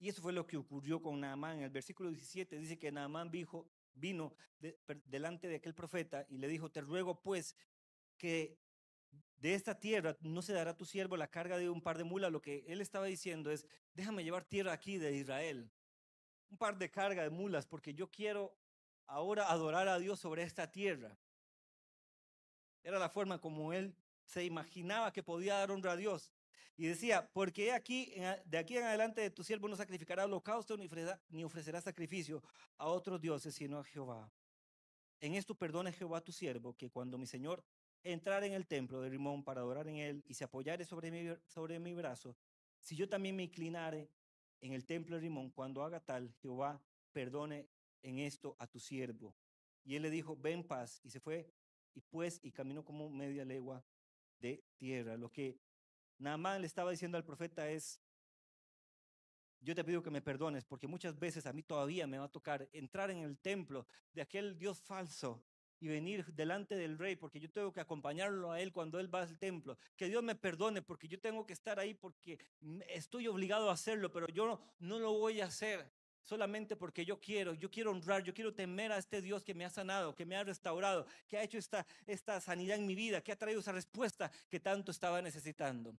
Y eso fue lo que ocurrió con Naamán. En el versículo 17 dice que Naamán dijo, vino delante de aquel profeta y le dijo, te ruego pues que de esta tierra no se dará a tu siervo la carga de un par de mulas. Lo que él estaba diciendo es, déjame llevar tierra aquí de Israel. Un par de carga de mulas, porque yo quiero ahora adorar a Dios sobre esta tierra. Era la forma como él se imaginaba que podía dar honra a Dios. Y decía, porque aquí, de aquí en adelante de tu siervo no sacrificará holocausto ni ofrecerá, ni ofrecerá sacrificio a otros dioses, sino a Jehová. En esto perdone Jehová tu siervo, que cuando mi Señor entrar en el templo de Rimón para adorar en él y se apoyare sobre mi, sobre mi brazo, si yo también me inclinare en el templo de Rimón, cuando haga tal, Jehová perdone en esto a tu siervo. Y él le dijo, ven paz, y se fue, y pues, y caminó como media legua de tierra. Lo que Naamán le estaba diciendo al profeta es, yo te pido que me perdones, porque muchas veces a mí todavía me va a tocar entrar en el templo de aquel Dios falso y venir delante del rey, porque yo tengo que acompañarlo a él cuando él va al templo. Que Dios me perdone, porque yo tengo que estar ahí porque estoy obligado a hacerlo, pero yo no, lo voy a hacer solamente porque yo quiero, yo quiero honrar, yo quiero temer a este Dios que me ha sanado, que me ha restaurado, que ha hecho esta, esta sanidad en mi vida, que ha traído esa respuesta que tanto estaba necesitando.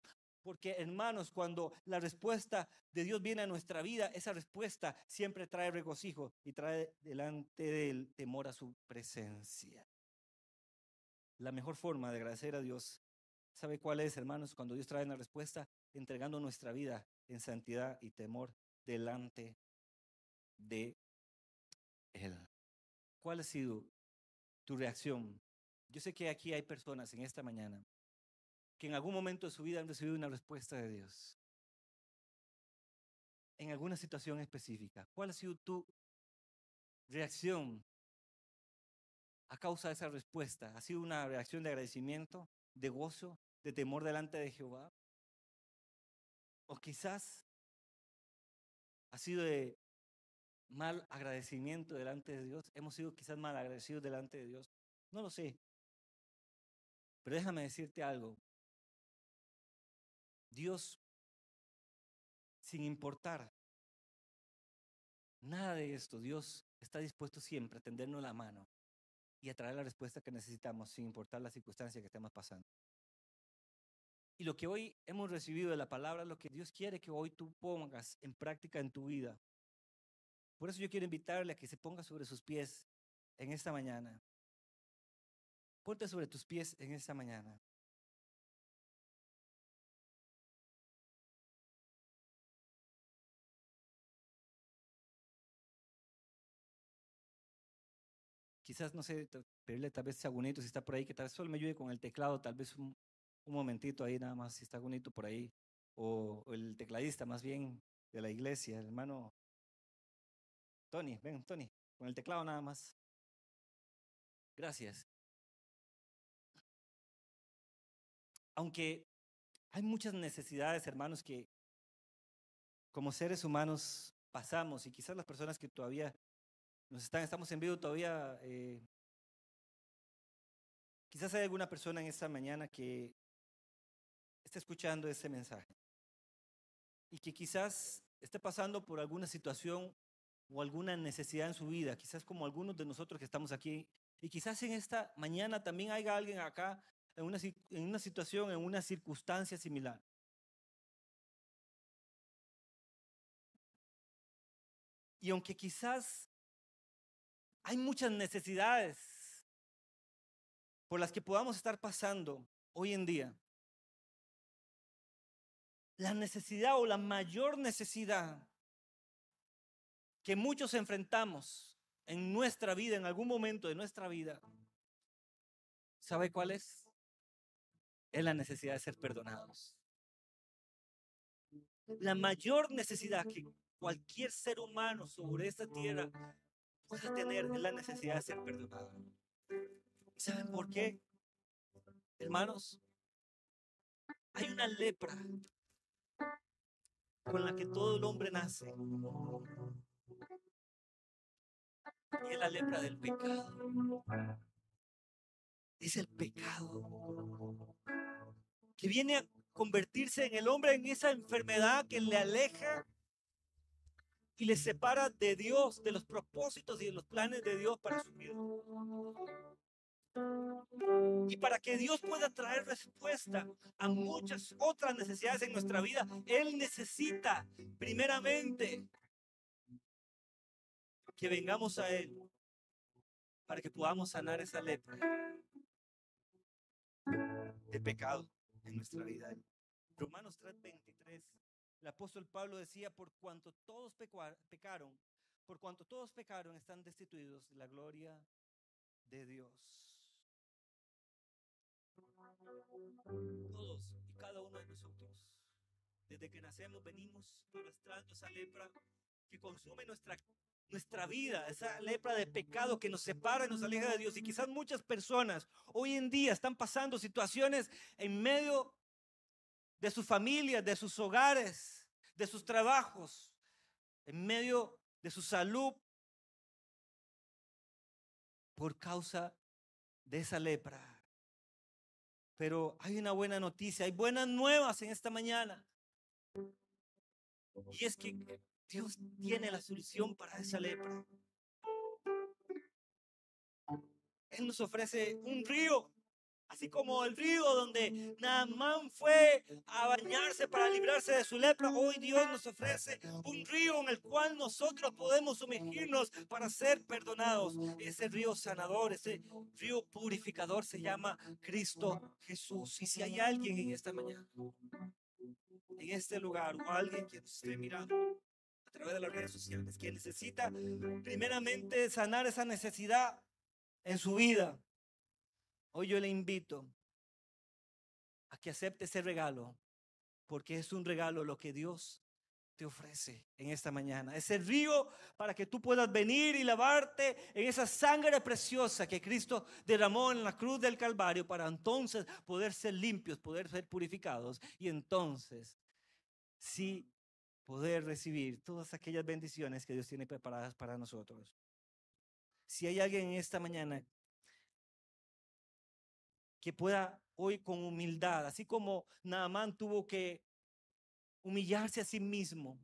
Porque hermanos, cuando la respuesta de Dios viene a nuestra vida, esa respuesta siempre trae regocijo y trae delante del temor a su presencia. La mejor forma de agradecer a Dios, ¿sabe cuál es, hermanos? Cuando Dios trae una respuesta, entregando nuestra vida en santidad y temor delante de Él. ¿Cuál ha sido tu reacción? Yo sé que aquí hay personas en esta mañana que en algún momento de su vida han recibido una respuesta de Dios. En alguna situación específica. ¿Cuál ha sido tu reacción a causa de esa respuesta? ¿Ha sido una reacción de agradecimiento, de gozo, de temor delante de Jehová? ¿O quizás ha sido de mal agradecimiento delante de Dios? ¿Hemos sido quizás mal agradecidos delante de Dios? No lo sé. Pero déjame decirte algo. Dios, sin importar nada de esto, Dios está dispuesto siempre a tendernos la mano y a traer la respuesta que necesitamos, sin importar la circunstancia que estemos pasando. Y lo que hoy hemos recibido de la palabra, lo que Dios quiere que hoy tú pongas en práctica en tu vida. Por eso yo quiero invitarle a que se ponga sobre sus pies en esta mañana. Ponte sobre tus pies en esta mañana. Quizás, no sé, pedirle tal vez a Gunito si está por ahí, que tal vez solo me ayude con el teclado, tal vez un, momentito ahí nada más, si está Gunito por ahí, o, el tecladista más bien de la iglesia, hermano Tony, ven, Tony, con el teclado nada más. Gracias. Aunque hay muchas necesidades, hermanos, que como seres humanos pasamos y quizás las personas que todavía nos están, estamos en vivo todavía, eh, quizás hay alguna persona en esta mañana que está escuchando ese mensaje y que quizás esté pasando por alguna situación o alguna necesidad en su vida, quizás como algunos de nosotros que estamos aquí, y quizás en esta mañana también haya alguien acá en una, en una situación, en una circunstancia similar. Y aunque quizás hay muchas necesidades por las que podamos estar pasando hoy en día, la necesidad o la mayor necesidad que muchos enfrentamos en nuestra vida, en algún momento de nuestra vida, ¿sabe cuál es? Es la necesidad de ser perdonados. La mayor necesidad que cualquier ser humano sobre esta tierra pueda tener la necesidad de ser perdonado. ¿Saben por qué? Hermanos, hay una lepra con la que todo el hombre nace. Y es la lepra del pecado. Es el pecado que viene a convertirse en el hombre en esa enfermedad que le aleja y le separa de Dios, de los propósitos y de los planes de Dios para su vida. Y para que Dios pueda traer respuesta a muchas otras necesidades en nuestra vida, Él necesita primeramente que vengamos a Él para que podamos sanar esa lepra de pecado en nuestra vida. Romanos 3:23, el apóstol Pablo decía, por cuanto todos pecaron, por cuanto todos pecaron, están destituidos de la gloria de Dios. Todos y cada uno de nosotros, desde que nacemos, venimos arrastrando esa lepra que consume nuestra, nuestra vida, esa lepra de pecado que nos separa y nos aleja de Dios. Y quizás muchas personas hoy en día están pasando situaciones en medio de sus familias, de sus hogares, de sus trabajos, en medio de su salud, por causa de esa lepra. Pero hay una buena noticia, hay buenas nuevas en esta mañana. Y es que Dios tiene la solución para esa lepra. Él nos ofrece un río, así como el río donde Naamán fue a bañarse para librarse de su lepra. Hoy Dios nos ofrece un río en el cual nosotros podemos sumergirnos para ser perdonados. Ese río sanador, ese río purificador se llama Cristo Jesús. Y si hay alguien en esta mañana, en este lugar, o alguien que nos esté mirando, a través de las redes sociales, que necesita primeramente sanar esa necesidad en su vida. Hoy yo le invito a que acepte ese regalo, porque es un regalo lo que Dios te ofrece en esta mañana. Ese río para que tú puedas venir y lavarte en esa sangre preciosa que Cristo derramó en la cruz del Calvario para entonces poder ser limpios, poder ser purificados y entonces sí poder recibir todas aquellas bendiciones que Dios tiene preparadas para nosotros. Si hay alguien en esta mañana que pueda hoy con humildad, así como Naamán tuvo que humillarse a sí mismo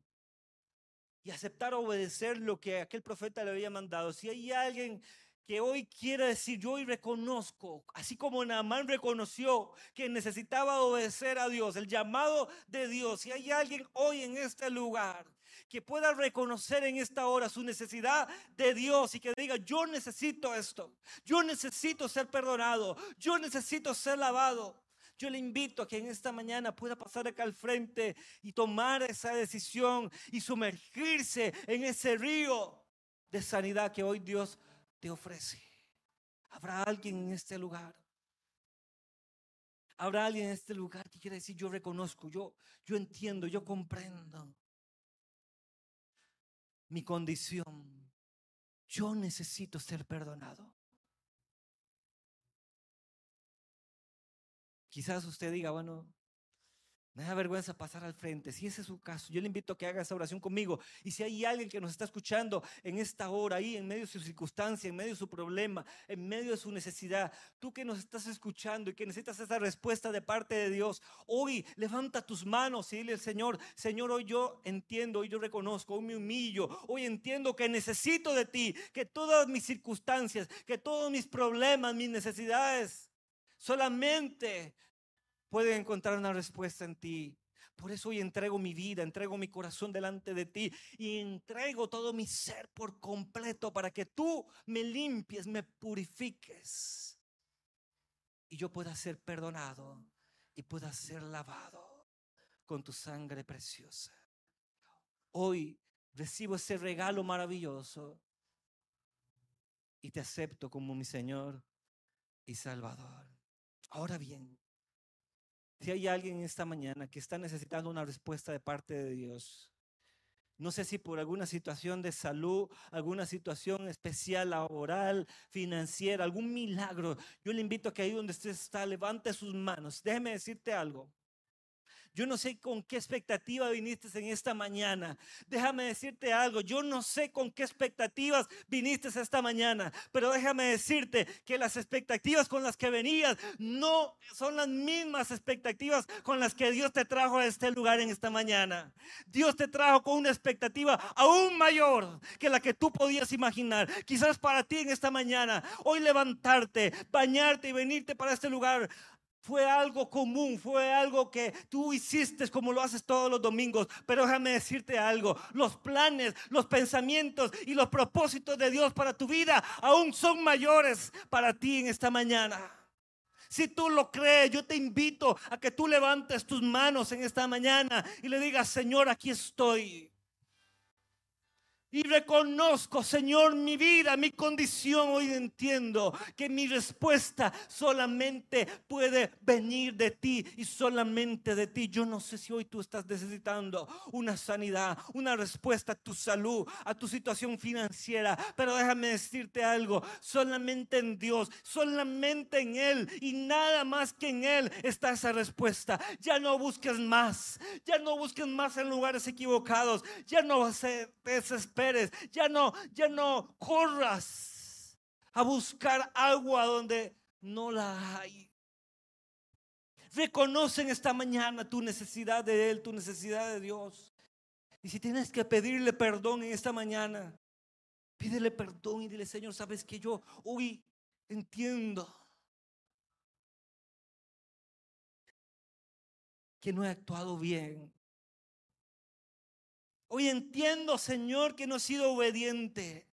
y aceptar obedecer lo que aquel profeta le había mandado. Si hay alguien que hoy quiere decir, yo hoy reconozco, así como Naamán reconoció que necesitaba obedecer a Dios, el llamado de Dios. Si hay alguien hoy en este lugar que pueda reconocer en esta hora su necesidad de Dios y que diga, yo necesito esto, yo necesito ser perdonado, yo necesito ser lavado. Yo le invito a que en esta mañana pueda pasar acá al frente y tomar esa decisión y sumergirse en ese río de sanidad que hoy Dios te ofrece. Habrá alguien en este lugar. Habrá alguien en este lugar que quiere decir, yo reconozco, yo, yo entiendo, yo comprendo mi condición. Yo necesito ser perdonado. Quizás usted diga, bueno, me da vergüenza pasar al frente. Si ese es su caso, yo le invito a que haga esa oración conmigo. Y si hay alguien que nos está escuchando en esta hora, ahí en medio de su circunstancia, en medio de su problema, en medio de su necesidad, tú que nos estás escuchando y que necesitas esa respuesta de parte de Dios, hoy levanta tus manos y dile al Señor, Señor, hoy yo entiendo, hoy yo reconozco, hoy me humillo, hoy entiendo que necesito de ti, que todas mis circunstancias, que todos mis problemas, mis necesidades Solamente pueden encontrar una respuesta en ti. Por eso hoy entrego mi vida, entrego mi corazón delante de ti y entrego todo mi ser por completo para que tú me limpies, me purifiques y yo pueda ser perdonado y pueda ser lavado con tu sangre preciosa. Hoy recibo ese regalo maravilloso y te acepto como mi Señor y Salvador. Ahora bien, si hay alguien esta mañana que está necesitando una respuesta de parte de Dios, no sé si por alguna situación de salud, alguna situación especial laboral, financiera, algún milagro, yo le invito a que ahí donde usted está, levante sus manos. Déjeme decirte algo. Yo no sé con qué expectativa viniste en esta mañana. Déjame decirte algo. Yo no sé con qué expectativas viniste esta mañana. Pero déjame decirte que las expectativas con las que venías no son las mismas expectativas con las que Dios te trajo a este lugar en esta mañana. Dios te trajo con una expectativa aún mayor que la que tú podías imaginar. Quizás para ti en esta mañana, hoy levantarte, bañarte y venirte para este lugar fue algo común, fue algo que tú hiciste como lo haces todos los domingos. Pero déjame decirte algo, los planes, los pensamientos y los propósitos de Dios para tu vida aún son mayores para ti en esta mañana. Si tú lo crees, yo te invito a que tú levantes tus manos en esta mañana y le digas, Señor, aquí estoy. Y reconozco, Señor, mi vida, mi condición. Hoy entiendo que mi respuesta solamente puede venir de ti y solamente de ti. Yo no sé si hoy tú estás necesitando una sanidad, una respuesta a tu salud, a tu situación financiera. Pero déjame decirte algo, solamente en Dios, solamente en Él y nada más que en Él está esa respuesta. Ya no busques más, ya no busques más en lugares equivocados, ya no se ya no, ya no corras a buscar agua donde no la hay. Reconocen esta mañana tu necesidad de Él, tu necesidad de Dios. Y si tienes que pedirle perdón en esta mañana, pídele perdón y dile, Señor, sabes que yo hoy entiendo que no he actuado bien. Hoy entiendo, Señor, que no he sido obediente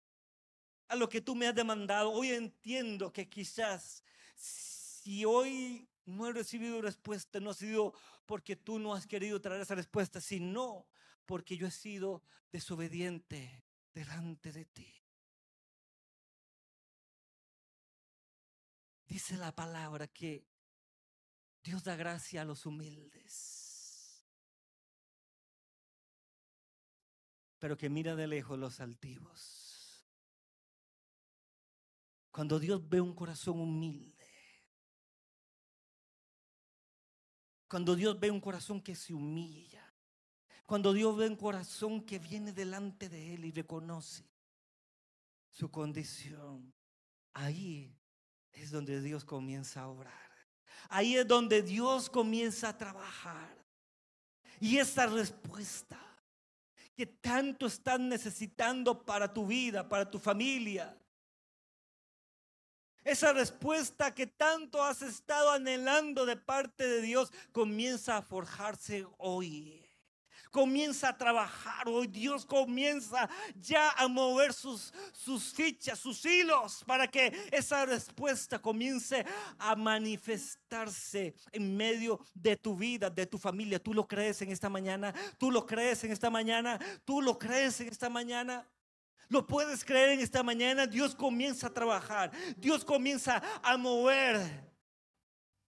a lo que tú me has demandado. Hoy entiendo que quizás si hoy no he recibido respuesta, no ha sido porque tú no has querido traer esa respuesta, sino porque yo he sido desobediente delante de ti. Dice la palabra que Dios da gracia a los humildes. Pero que mira de lejos los altivos. Cuando Dios ve un corazón humilde, cuando Dios ve un corazón que se humilla, cuando Dios ve un corazón que viene delante de Él y reconoce su condición, ahí es donde Dios comienza a obrar. Ahí es donde Dios comienza a trabajar. Y esa respuesta que tanto estás necesitando para tu vida, para tu familia. Esa respuesta que tanto has estado anhelando de parte de Dios comienza a forjarse hoy comienza a trabajar. Hoy Dios comienza ya a mover sus, sus fichas, sus hilos, para que esa respuesta comience a manifestarse en medio de tu vida, de tu familia. ¿Tú lo crees en esta mañana? ¿Tú lo crees en esta mañana? ¿Tú lo crees en esta mañana? Lo puedes creer en esta mañana. Dios comienza a trabajar. Dios comienza a mover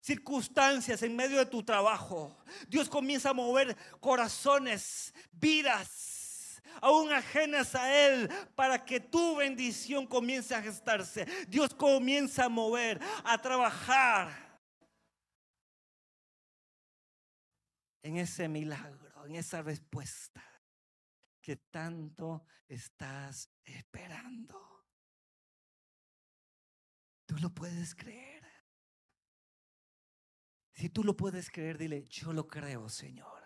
circunstancias en medio de tu trabajo. Dios comienza a mover corazones, vidas, aún ajenas a Él, para que tu bendición comience a gestarse. Dios comienza a mover, a trabajar en ese milagro, en esa respuesta que tanto estás esperando. Tú lo puedes creer. Si tú lo puedes creer, dile, yo lo creo, Señor.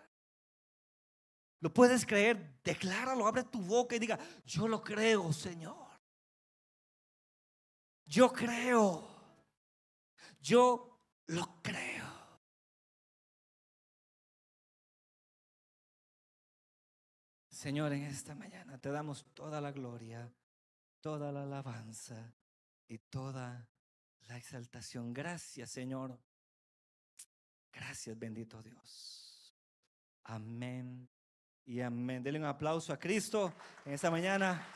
Lo puedes creer, decláralo, abre tu boca y diga, yo lo creo, Señor. Yo creo. Yo Lo creo. Señor, en esta mañana te damos toda la gloria, toda la alabanza y toda la exaltación. Gracias, Señor. Gracias, bendito Dios. Amén y amén. Denle un aplauso a Cristo en esta mañana.